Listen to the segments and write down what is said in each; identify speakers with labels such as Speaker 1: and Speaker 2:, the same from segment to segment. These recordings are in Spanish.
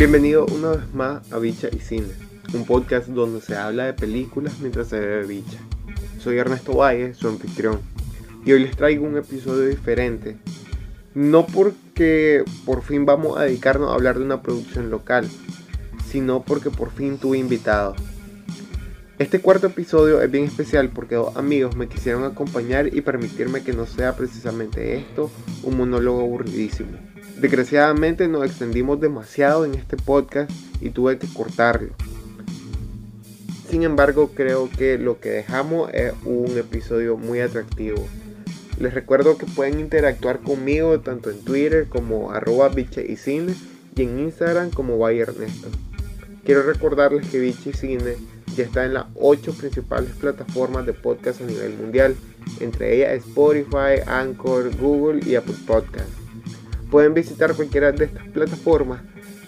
Speaker 1: Bienvenido una vez más a Bicha y Cine, un podcast donde se habla de películas mientras se bebe bicha. Soy Ernesto Valle, su anfitrión, y hoy les traigo un episodio diferente. No porque por fin vamos a dedicarnos a hablar de una producción local, sino porque por fin tuve invitado. Este cuarto episodio es bien especial porque dos amigos me quisieron acompañar y permitirme que no sea precisamente esto un monólogo aburridísimo. Desgraciadamente nos extendimos demasiado en este podcast y tuve que cortarlo. Sin embargo, creo que lo que dejamos es un episodio muy atractivo. Les recuerdo que pueden interactuar conmigo tanto en Twitter como arroba biche y en Instagram como Vaya Ernesto. Quiero recordarles que Biche Cine ya está en las 8 principales plataformas de podcast a nivel mundial, entre ellas Spotify, Anchor, Google y Apple Podcast. Pueden visitar cualquiera de estas plataformas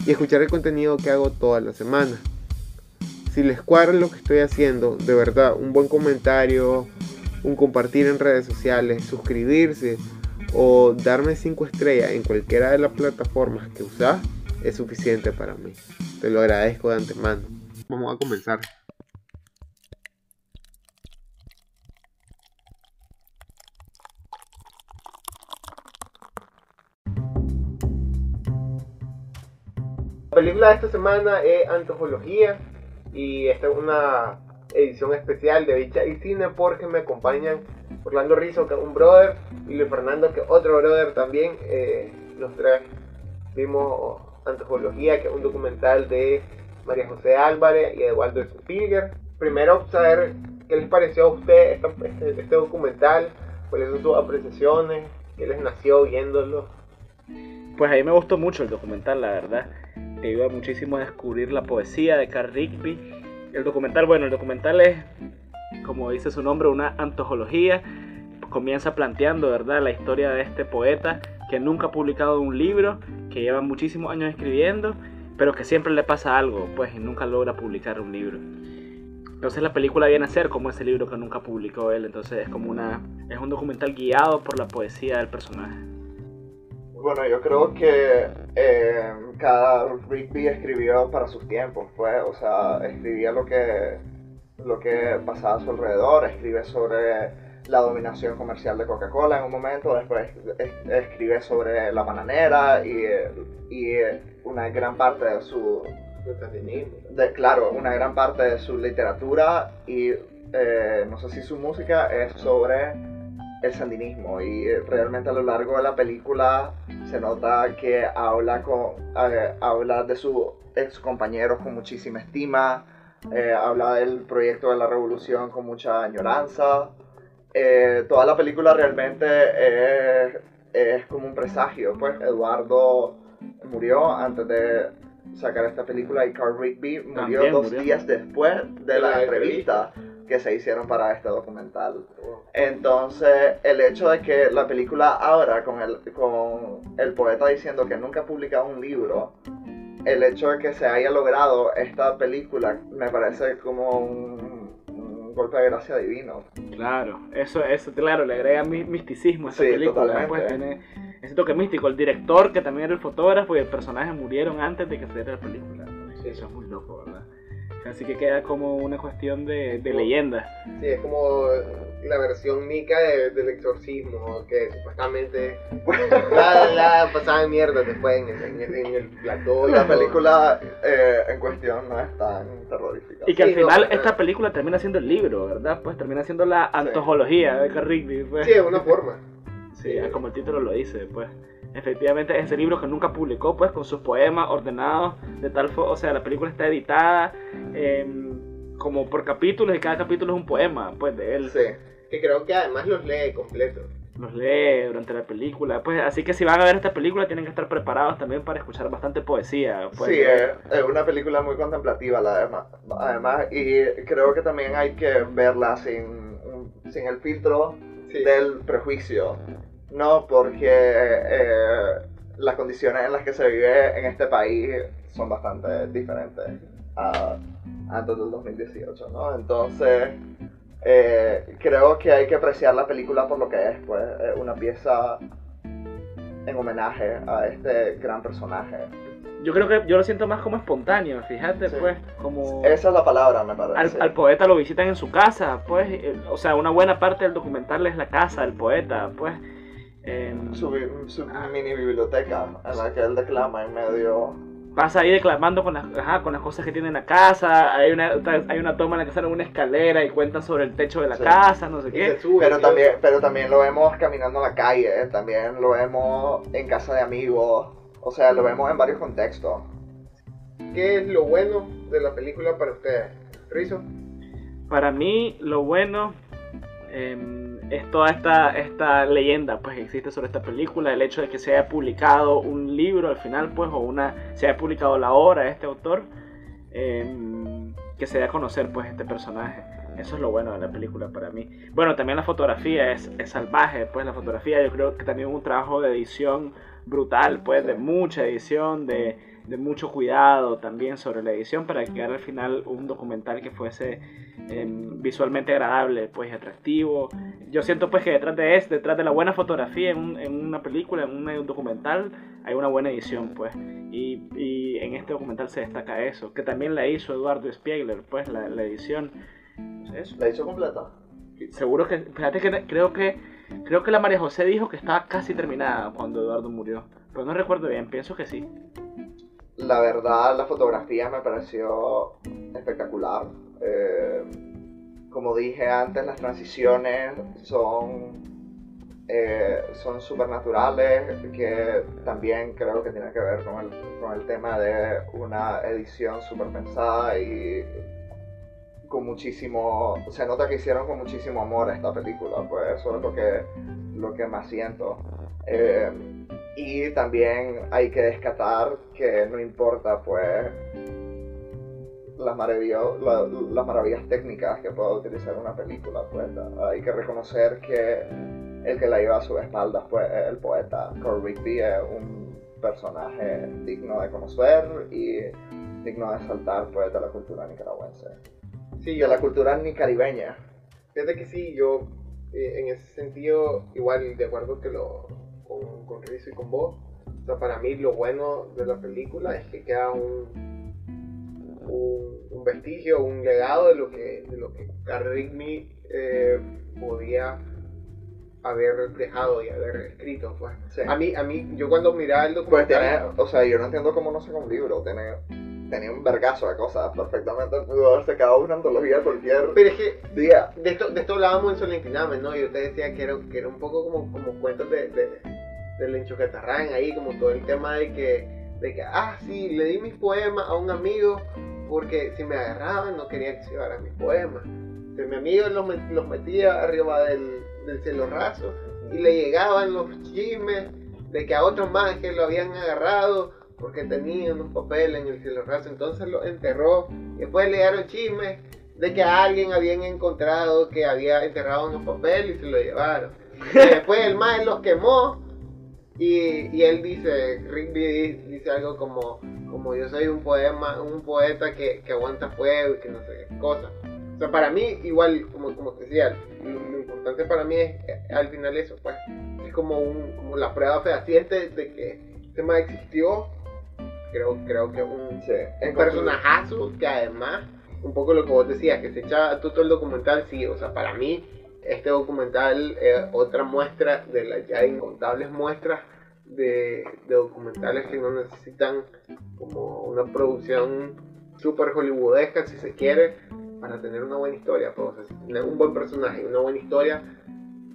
Speaker 1: y escuchar el contenido que hago toda la semana. Si les cuadra lo que estoy haciendo, de verdad, un buen comentario, un compartir en redes sociales, suscribirse o darme 5 estrellas en cualquiera de las plataformas que usas es suficiente para mí. Te lo agradezco de antemano. Vamos a comenzar. Película de esta semana es Antología y esta es una edición especial de Bicha y Cine porque me acompañan Orlando Rizzo, que es un brother, y Luis Fernando, que es otro brother también. Eh, los tres vimos Antología, que es un documental de María José Álvarez y Eduardo Spilger. Primero, saber qué les pareció a usted este, este, documental, cuáles son sus apreciaciones, qué les nació viéndolo.
Speaker 2: Pues a mí me gustó mucho el documental, la verdad. Te ayuda muchísimo a descubrir la poesía de Carl Rigby. El documental, bueno, el documental es, como dice su nombre, una antología. Comienza planteando, ¿verdad?, la historia de este poeta que nunca ha publicado un libro, que lleva muchísimos años escribiendo, pero que siempre le pasa algo, pues, y nunca logra publicar un libro. Entonces la película viene a ser como ese libro que nunca publicó él, entonces es como una es un documental guiado por la poesía del personaje.
Speaker 3: Bueno, yo creo que eh, cada Rigby escribió para sus tiempos, pues, o sea, escribía lo que lo que pasaba a su alrededor, escribe sobre la dominación comercial de Coca-Cola en un momento, después escribe sobre la bananera y, y una gran parte de su... De, claro, una gran parte de su literatura y eh, no sé si su música es sobre el sandinismo y realmente a lo largo de la película se nota que habla, con, eh, habla de sus ex compañeros con muchísima estima, eh, habla del proyecto de la revolución con mucha añoranza eh, toda la película realmente es, como un presagio. Pues Eduardo murió antes de sacar esta película y Carl Rigby murió dos días después de la entrevista que se hicieron para este documental. Entonces, el hecho de que la película abra con el, con el poeta diciendo que nunca ha publicado un libro, el hecho de que se haya logrado esta película me parece como un golpe de gracia divino.
Speaker 2: Claro, eso, eso claro, le agrega misticismo a esta película. Pues, tiene ese toque místico. El director, que también era el fotógrafo, y el personaje murieron antes de que se la película. Eso es muy loco, ¿verdad? Así que queda como una cuestión de, de leyenda.
Speaker 1: Sí, es como la versión mica del exorcismo, que supuestamente la, la pasaba mierda después en el, en el, plató.
Speaker 3: La película eh, en cuestión no es tan terrorífica.
Speaker 2: Y que al final esta película termina siendo el libro, ¿verdad? Pues termina siendo la antología de Carrigby. Pues.
Speaker 1: Sí, de una forma.
Speaker 2: Sí, como el título lo dice, pues. Efectivamente, ese libro que nunca publicó, pues, con sus poemas ordenados de tal forma, o sea, la película está editada em, como por capítulos y cada capítulo es un poema, pues, de él.
Speaker 1: Sí que creo que además los lee completo.
Speaker 2: Los lee durante la película. Pues así que si van a ver esta película tienen que estar preparados también para escuchar bastante poesía.
Speaker 3: Pues. Sí, es, una película muy contemplativa además, además. Y creo que también hay que verla sin, sin el filtro del prejuicio. No, porque eh, las condiciones en las que se vive en este país son bastante diferentes a antes del 2018, ¿no? Entonces eh, creo que hay que apreciar la película por lo que es, pues, una pieza en homenaje a este gran personaje.
Speaker 2: yo creo que yo lo siento más como espontáneo, fíjate,
Speaker 3: Sí.
Speaker 2: pues, como
Speaker 3: Esa es la palabra, me
Speaker 2: al,
Speaker 3: parece.
Speaker 2: al poeta lo visitan en su casa, pues, eh, o sea, una buena parte del documental es la casa del poeta, pues. Em,
Speaker 3: Su, bi- su mini biblioteca en la que él declama en medio.
Speaker 2: pasa ahí declamando con las, ajá, con las cosas que tiene en la casa, hay una, hay una toma en la que sale una escalera y cuenta sobre el techo de la
Speaker 3: Sí.
Speaker 2: casa, no sé
Speaker 4: Y
Speaker 2: qué.
Speaker 4: sube,
Speaker 3: Pero también, pero también lo vemos caminando en la calle, también lo vemos en casa de amigos, o sea, lo vemos en varios contextos.
Speaker 4: ¿Qué es lo bueno de la película para ustedes? Rizo.
Speaker 2: Para mí, lo bueno em, es toda esta, esta leyenda pues, que existe sobre esta película, el hecho de que se haya publicado un libro al final, pues, o una, se haya publicado la obra de este autor, em, que se dé a conocer pues, este personaje. Eso es lo bueno de la película para mí. Bueno, también la fotografía es, es salvaje, pues la fotografía yo creo que también un trabajo de edición brutal, pues de mucha edición, de, de mucho cuidado también sobre la edición para que quedara al final un documental que fuese em, visualmente agradable, pues atractivo. Yo siento pues que detrás de eso, detrás de la buena fotografía en, un- en una película, en un documental, hay una buena edición, pues. Y, y en este documental se destaca eso, que también la hizo Eduardo Spiegler, pues la, la edición. Eso.
Speaker 3: ¿La hizo completa?
Speaker 2: Seguro que, fíjate que creo que creo que la María José dijo que estaba casi terminada cuando Eduardo murió, pero no recuerdo bien, pienso que sí.
Speaker 3: La verdad, la fotografía me pareció espectacular. Eh, como dije antes, las transiciones son eh, son supernaturales, que también creo que tiene que ver con el, con el tema de una edición super pensada y con muchísimo, se nota que hicieron con muchísimo amor esta película, pues eso es lo que, lo que más siento. Eh, y también hay que descatar que no importa pues las, la- las maravillas técnicas que pueda utilizar una película, pues hay que reconocer que el que la lleva a su espalda fue el poeta. Carl Rigby, es un personaje digno de conocer y digno de saltar pues de la cultura nicaragüense,
Speaker 4: Sí,
Speaker 3: de la cultura nicaribeña.
Speaker 4: Fíjate que sí, yo eh, en ese sentido, igual de acuerdo que lo con, con Rizzo y con vos, o sea, para mí lo bueno de la película es que queda un, un, un vestigio, un legado de lo que, de lo que Carl Rigby eh, podía haber dejado y haber escrito. Pues.
Speaker 3: Sí.
Speaker 4: A mí, a mí, yo cuando miraba el
Speaker 3: Pues
Speaker 4: documental,
Speaker 3: tiene, o sea, yo no entiendo cómo no saca un libro, tiene, tenía un vergazo de cosas, perfectamente pudo haber sacado una antología cualquier
Speaker 4: pero es que
Speaker 3: día.
Speaker 4: de esto, de esto hablábamos en Solentiname, ¿no? Yo te decía que era, que era un poco como, como cuentos de, de, del enchuquetarrán ahí, como todo el tema de que, de que, ah, sí, le di mis poemas a un amigo porque si me agarraban no quería que se llevaran mis poemas. Entonces mi amigo los, met- los metía arriba del, del cielo raso y le llegaban los chismes de que a otros más que lo habían agarrado porque tenía unos papeles en el cielo raso, entonces lo enterró después le dieron chismes de que a alguien habían encontrado que había enterrado unos papeles y se lo llevaron. Y después el más los quemó y, y él dice, Rigby di- dice algo como, como yo soy un poema, un poeta que, que aguanta fuego y que no sé qué cosa. O sea, para mí, igual, como, como te decía, lo, lo importante para mí es eh, al final eso, pues. Es como, un, como la prueba fehaciente de que este tema existió. Creo, creo que un,
Speaker 3: Sí,
Speaker 4: un personajazo que además, un poco lo que vos decías, que se echa todo el documental, sí, o sea, para mí este documental es otra muestra de las ya incontables muestras de, de documentales que no necesitan como una producción super hollywoodesca, si se quiere, para tener una buena historia. Pues, o sea, si tienes un buen personaje una buena historia,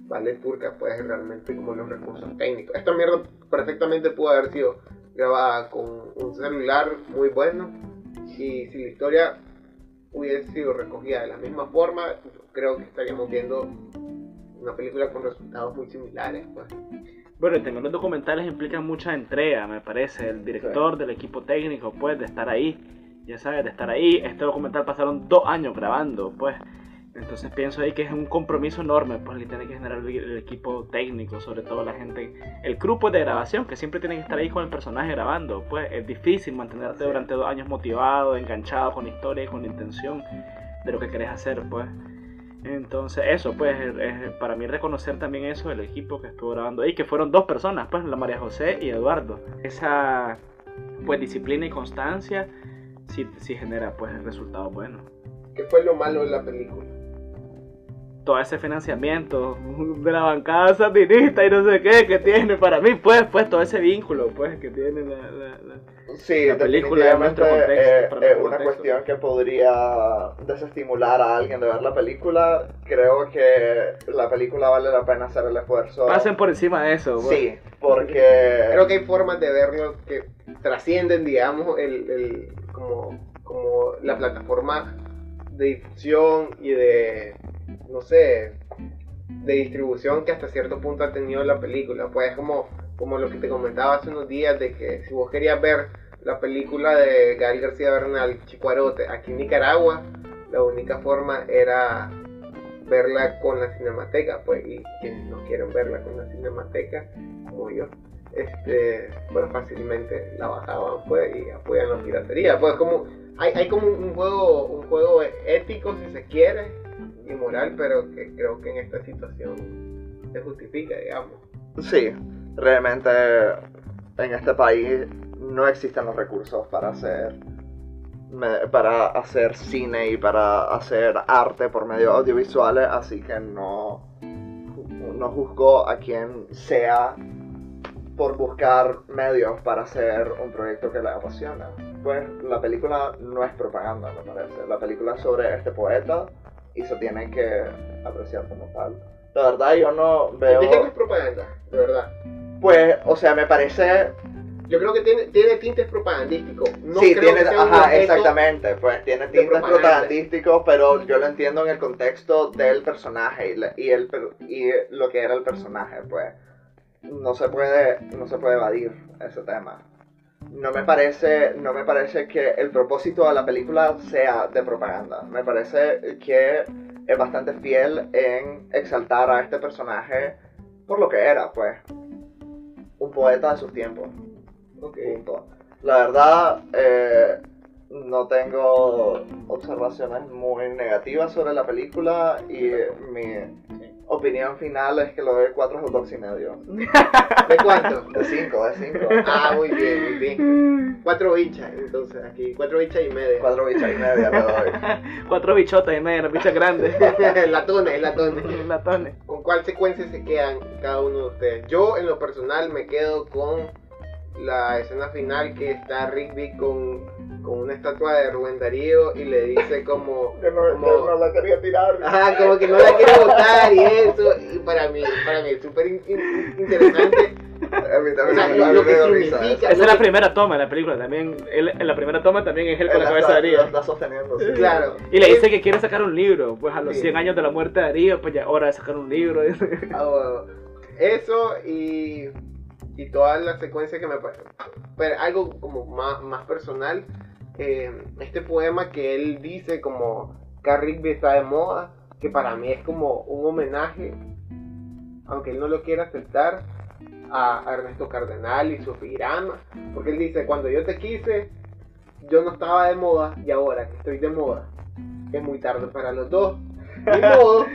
Speaker 4: vale turca, pues realmente como los recursos técnicos. Esta mierda perfectamente pudo haber sido grabada con un celular muy bueno y si la historia hubiese sido recogida de la misma forma, yo creo que estaríamos viendo una película con resultados muy similares. Pues.
Speaker 2: Bueno, y también los documentales implican mucha entrega, me parece. El director del equipo técnico, pues, de estar ahí. Ya sabes, de estar ahí. Este documental pasaron dos años grabando, pues. Entonces pienso ahí que es un compromiso enorme, pues, el que tiene que generar el, el equipo técnico, sobre todo la gente, el grupo de grabación, que siempre tiene que estar ahí con el personaje grabando, pues. Es difícil mantenerte
Speaker 3: Sí.
Speaker 2: durante dos años motivado, enganchado con la historia y con la intención de lo que querés hacer, pues. Entonces, eso, pues, es- es para mí reconocer también eso del equipo que estuvo grabando ahí, que fueron dos personas, pues, la María José y Eduardo. Esa, pues disciplina y constancia, sí, sí genera pues resultados buenos.
Speaker 4: ¿Qué fue lo malo de la película?
Speaker 2: Todo ese financiamiento de la bancada satinista y no sé qué que tiene para mí pues pues todo ese vínculo pues que tiene la, la, la,
Speaker 3: Sí,
Speaker 2: la película en nuestro
Speaker 3: definitivamente,
Speaker 2: contexto,
Speaker 3: eh, una
Speaker 2: contexto.
Speaker 3: cuestión que podría desestimular a alguien de ver la película. Creo que la película vale la pena hacer el esfuerzo.
Speaker 2: pasen por encima de eso pues.
Speaker 3: Sí, porque
Speaker 4: Creo que hay formas de verlo que trascienden, digamos, el, el- como, como la plataforma de difusión y de, no sé, de distribución que hasta cierto punto ha tenido la película. Pues como, como lo que te comentaba hace unos días de que si vos querías ver la película de Gael García Bernal, Chicuarote, aquí en Nicaragua, la única forma era verla con la cinemateca, pues, y quienes no quieren verla con la cinemateca, como yo, este, pues fácilmente la bajaban, pues, y apoyan la piratería, pues, como, hay, hay como un juego, un juego ético, si se quiere, y moral, pero que creo que en esta situación se justifica, digamos.
Speaker 3: sí, realmente en este país no existen los recursos para hacer para hacer cine y para hacer arte por medios audiovisuales, así que no, no juzgo a quien sea por buscar medios para hacer un proyecto que le apasiona. Pues la película no es propaganda, me parece. La película es sobre este poeta y se tiene que apreciar como tal. La verdad yo no veo...
Speaker 4: Que es propaganda, de verdad.
Speaker 3: Pues, o sea, me parece
Speaker 4: Yo creo que tiene, tiene tintes propagandísticos. No
Speaker 3: sí,
Speaker 4: creo
Speaker 3: tiene,
Speaker 4: que sea un
Speaker 3: ajá, exactamente, pues tiene tintes
Speaker 4: propaganda.
Speaker 3: propagandísticos, pero yo lo entiendo en el contexto del personaje y, la- y, el, y lo que era el personaje, pues no se puede, no se puede evadir ese tema. No me parece, no me parece que el propósito de la película sea de propaganda. Me parece que es bastante fiel en exaltar a este personaje por lo que era, pues, un poeta de sus tiempos. Punto. La verdad, eh, no tengo observaciones muy negativas sobre la película y mi opinión final es que lo doy 4 hot dogs y medio.
Speaker 4: ¿De cuánto?
Speaker 3: De 5, de 5.
Speaker 4: Ah, muy bien, muy bien. Cuatro bichas, entonces aquí, cuatro bichas y media.
Speaker 3: 4 bichas y media le doy.
Speaker 2: cuatro bichotas y media bichas grandes
Speaker 4: latones, latones.
Speaker 2: latones
Speaker 4: ¿Con cuál secuencia se quedan cada uno de ustedes? Yo, en lo personal, me quedo con la escena final que está Rigby con, con una estatua de Rubén Darío y le dice como...
Speaker 3: Yo no,
Speaker 4: como-
Speaker 3: yo no la quería tirar.
Speaker 4: Ajá, como que no la quiere votar y eso. Y para mí, para mí es súper in- in- interesante.
Speaker 3: A mí
Speaker 4: O
Speaker 3: también
Speaker 4: sea,
Speaker 3: me-
Speaker 4: lo, que
Speaker 3: dio risa
Speaker 4: significa.
Speaker 2: esa es la
Speaker 4: que-
Speaker 2: primera toma de la película también él, en la primera toma también es él con
Speaker 3: Él
Speaker 2: la
Speaker 3: la
Speaker 2: cabeza de
Speaker 3: está-
Speaker 2: Darío
Speaker 3: la está sosteniendo. sí.
Speaker 4: Claro.
Speaker 2: y le dice que quiere sacar un libro pues a los
Speaker 4: Sí.
Speaker 2: 100 años de la muerte de Darío pues ya hora de sacar un libro
Speaker 4: Ah, bueno. Eso y, y toda la secuencia que me parece. Pero algo como más, más personal. Eh, este poema que él dice como Carl Rigby está de moda. Que para mí es como un homenaje. Aunque él no lo quiera aceptar. A, a Ernesto Cardenal y su. Porque él dice: Cuando yo te quise, yo no estaba de moda. Y ahora que estoy de moda, es muy tarde para los dos. Ni modo.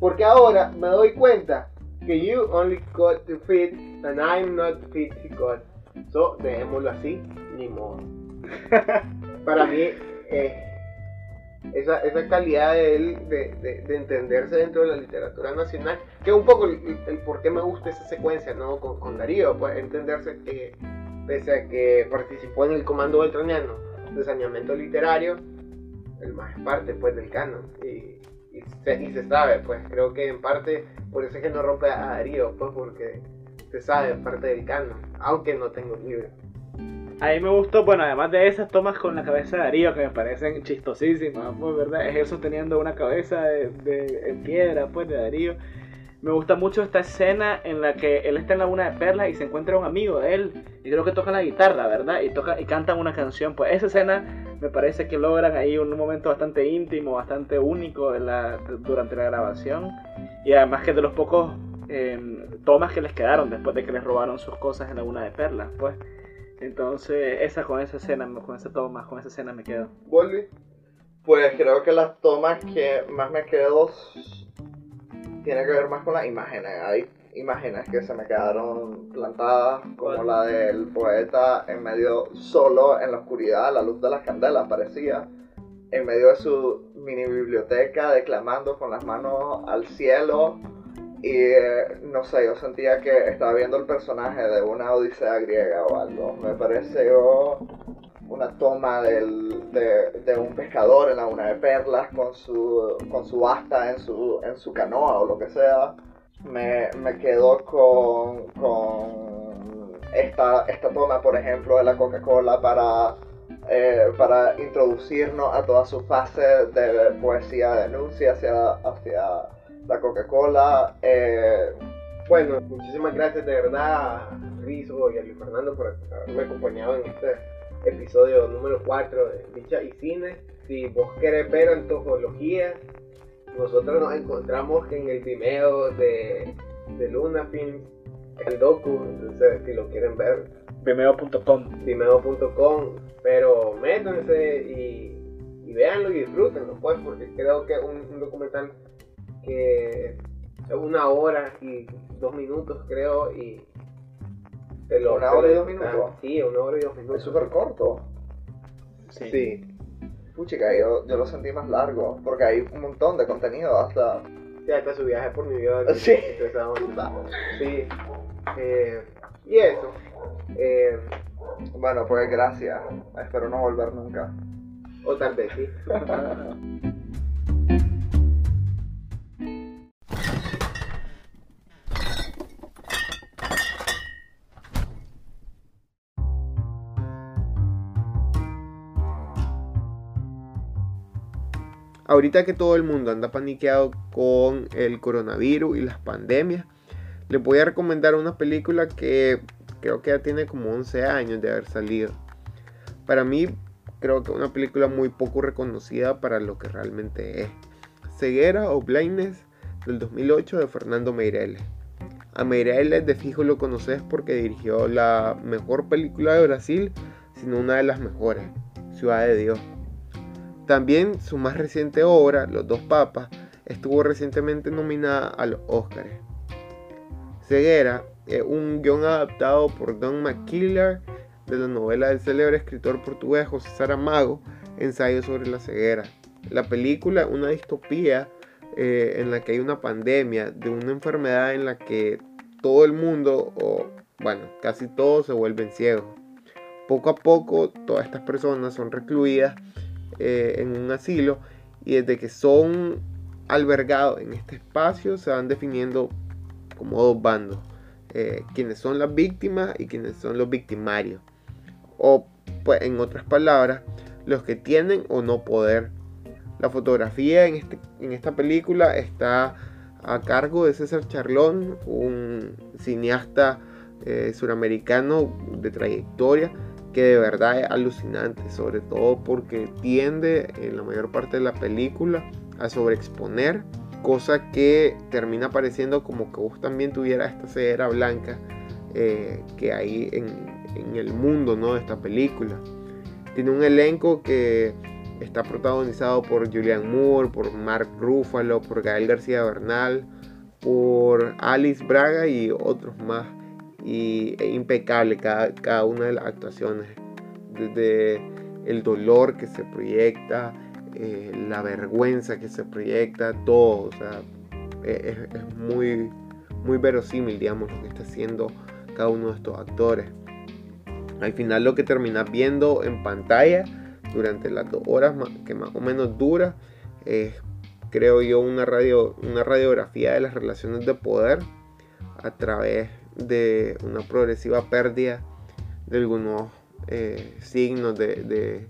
Speaker 4: Porque ahora me doy cuenta que you only got to fit and I'm not fit to God. So, dejémoslo así, ni modo. Para mí, eh, esa, esa calidad de él de, de- de entenderse dentro de la literatura nacional, que un poco el, por qué me gusta esa secuencia, ¿no? Con, Darío, pues entenderse que, pese a que participó en el Comando Beltraniano de saneamiento literario, el más parte, pues, del canon. Y, se, sabe, pues creo que en parte por eso es que no rompe a Darío, pues porque se sabe parte del canon, aunque no tengo libro.
Speaker 2: A mí me gustó, bueno, además de esas tomas con la cabeza de Darío que me parecen chistosísimas, pues, ¿verdad? Es él sosteniendo una cabeza de, en piedra, pues, de Darío. Me gusta mucho esta escena en la que él está en la luna de perlas y se encuentra un amigo de él y creo que toca la guitarra, ¿verdad? Y toca y cantan una canción. Pues esa escena me parece que logran ahí un momento bastante íntimo, bastante único de la, durante la grabación y además que de los pocos eh, tomas que les quedaron después de que les robaron sus cosas en la luna de perlas, pues. Entonces, esa con esa escena, con esa toma, con esa escena me quedo.
Speaker 4: ¿Volvi?
Speaker 3: Pues creo que las tomas que más me quedo tiene que ver más con las imágenes. Hay imágenes que se me quedaron plantadas, como la del poeta en medio solo en la oscuridad, a la luz de las candelas parecía, en medio de su mini biblioteca, declamando con las manos al cielo. Y no sé, yo sentía que estaba viendo el personaje de una odisea griega o algo. Me pareció una toma del, de, un pescador en la una de perlas con su, con su asta en su, en su canoa o lo que sea. Me, me quedo con, con esta, esta toma, por ejemplo, de la Coca-Cola para, eh, para introducirnos a toda su fase de poesía de denuncia hacia, hacia la Coca-Cola.
Speaker 1: Eh, bueno, muchísimas gracias de verdad a Rizo y a Luis Fernando por haberme acompañado en este episodio número 4 de Dicha y Cine. Si vos querés ver antologías, nosotros nos encontramos en el Vimeo de, de Luna Films, el docu, entonces si lo quieren ver.
Speaker 2: Vimeo.com.
Speaker 1: Vimeo.com, pero métanse y, y véanlo y disfrútenlo, pues, porque creo que es un, documental que es una hora y dos minutos, creo, y
Speaker 3: ¿Una hora y dos minutos?
Speaker 1: Sí, una hora y dos minutos.
Speaker 3: Es súper corto.
Speaker 1: Sí. sí.
Speaker 3: Puchica, yo, yo lo sentí más largo, porque hay un montón de contenido hasta...
Speaker 1: Sí, hasta su viaje por New York.
Speaker 3: Sí.
Speaker 1: Sí. Eh, y eso. Eh,
Speaker 3: bueno, pues gracias. Espero no volver nunca.
Speaker 1: O tal vez sí. Ahorita que todo el mundo anda paniqueado con el coronavirus y las pandemias, les voy a recomendar una película que creo que ya tiene como 11 años de haber salido. Para mí, creo que una película muy poco reconocida para lo que realmente es. Ceguera o Blindness del 2008 de Fernando Meireles. A Meireles de fijo lo conoces porque dirigió la mejor película de Brasil, sino una de las mejores, Ciudad de Dios. También su más reciente obra, Los dos papas, estuvo recientemente nominada a los Oscars. Ceguera es un guion adaptado por Don McKillar de la novela del célebre escritor portugués José Saramago, Ensayo sobre la ceguera. La película una distopía eh, en la que hay una pandemia de una enfermedad en la que todo el mundo, o bueno, casi todos se vuelven ciegos. Poco a poco todas estas personas son recluidas eh, en un asilo y desde que son albergados en este espacio se van definiendo como dos bandos, eh, quienes son las víctimas y quienes son los victimarios, o pues en otras palabras, los que tienen o no poder. La fotografía en, este, en esta película está a cargo de César Charlón, un cineasta eh, suramericano de trayectoria que de verdad es alucinante, sobre todo porque tiende en la mayor parte de la película a sobreexponer, cosa que termina pareciendo como que vos también tuvieras esta cedera blanca eh, que hay en, el mundo ¿no? de esta película. Tiene un elenco que está protagonizado por Julian Moore, por Mark Ruffalo, por Gael García Bernal, por Alice Braga y otros más y es impecable cada, cada una de las actuaciones, desde el dolor que se proyecta, eh, la vergüenza que se proyecta, todo, o sea, es, es, muy, muy verosímil, digamos, lo que está haciendo cada uno de estos actores. Al final lo que terminas viendo en pantalla durante las dos horas que más o menos dura es, creo yo, una, radio, una radiografía de las relaciones de poder a través de una progresiva pérdida de algunos eh, signos de,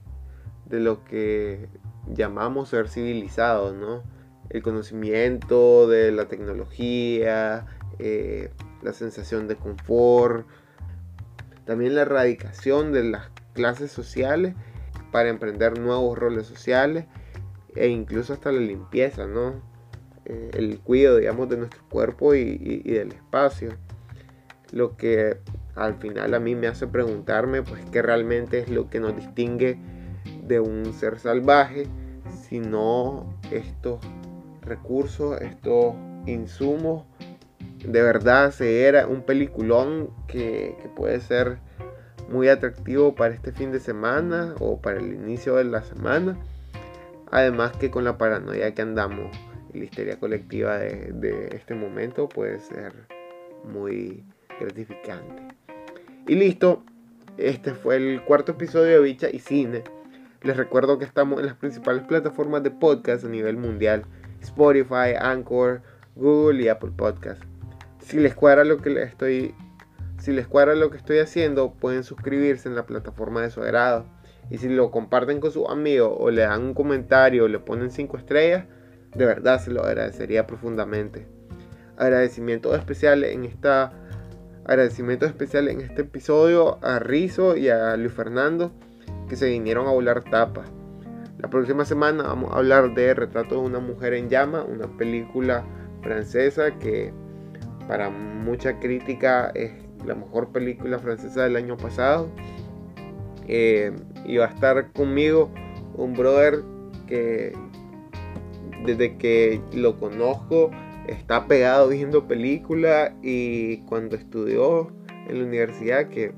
Speaker 1: lo que llamamos ser civilizado, ¿no? El conocimiento de la tecnología, eh, la sensación de confort, también la erradicación de las clases sociales para emprender nuevos roles sociales e incluso hasta la limpieza, ¿no? Eh, el cuidado, digamos, de nuestro cuerpo y del espacio lo que al final a mí me hace preguntarme pues qué realmente es lo que nos distingue de un ser salvaje, sino estos recursos, estos insumos de verdad se era un peliculón que, que puede ser muy atractivo para este fin de semana o para el inicio de la semana. Además que con la paranoia que andamos la histeria colectiva de, de este momento puede ser muy gratificante. Y listo, este fue el cuarto episodio de Bicha y Cine. Les recuerdo que estamos en las principales plataformas de podcast a nivel mundial. Spotify, Anchor, Google y Apple Podcast. Si les cuadra lo que estoy si les cuadra lo que estoy haciendo, pueden suscribirse en la plataforma de su agrado. Y si lo comparten con sus amigos o le dan un comentario o le ponen 5 estrellas, de verdad se lo agradecería profundamente. Agradecimiento especial en esta agradecimiento especial en este episodio a Rizo y a Luis Fernando que se vinieron a volar tapas. La próxima semana vamos a hablar de Retrato de una mujer en llama, una película francesa que para mucha crítica es la mejor película francesa del año pasado. Eh, y va a estar conmigo un brother que desde que lo conozco está pegado viendo películas y cuando estudió en la universidad, que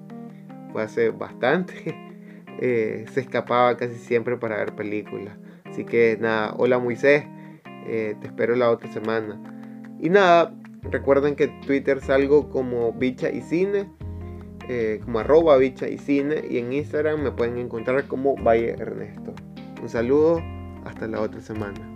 Speaker 1: fue hace bastante, eh, se escapaba casi siempre para ver películas. Así que nada, hola Moisés, eh, te espero la otra semana. Y nada, recuerden que Twitter salgo como bicha y cine, eh, como arroba bicha y cine, y en Instagram me pueden encontrar como Valle Ernesto. Un saludo, hasta la otra semana.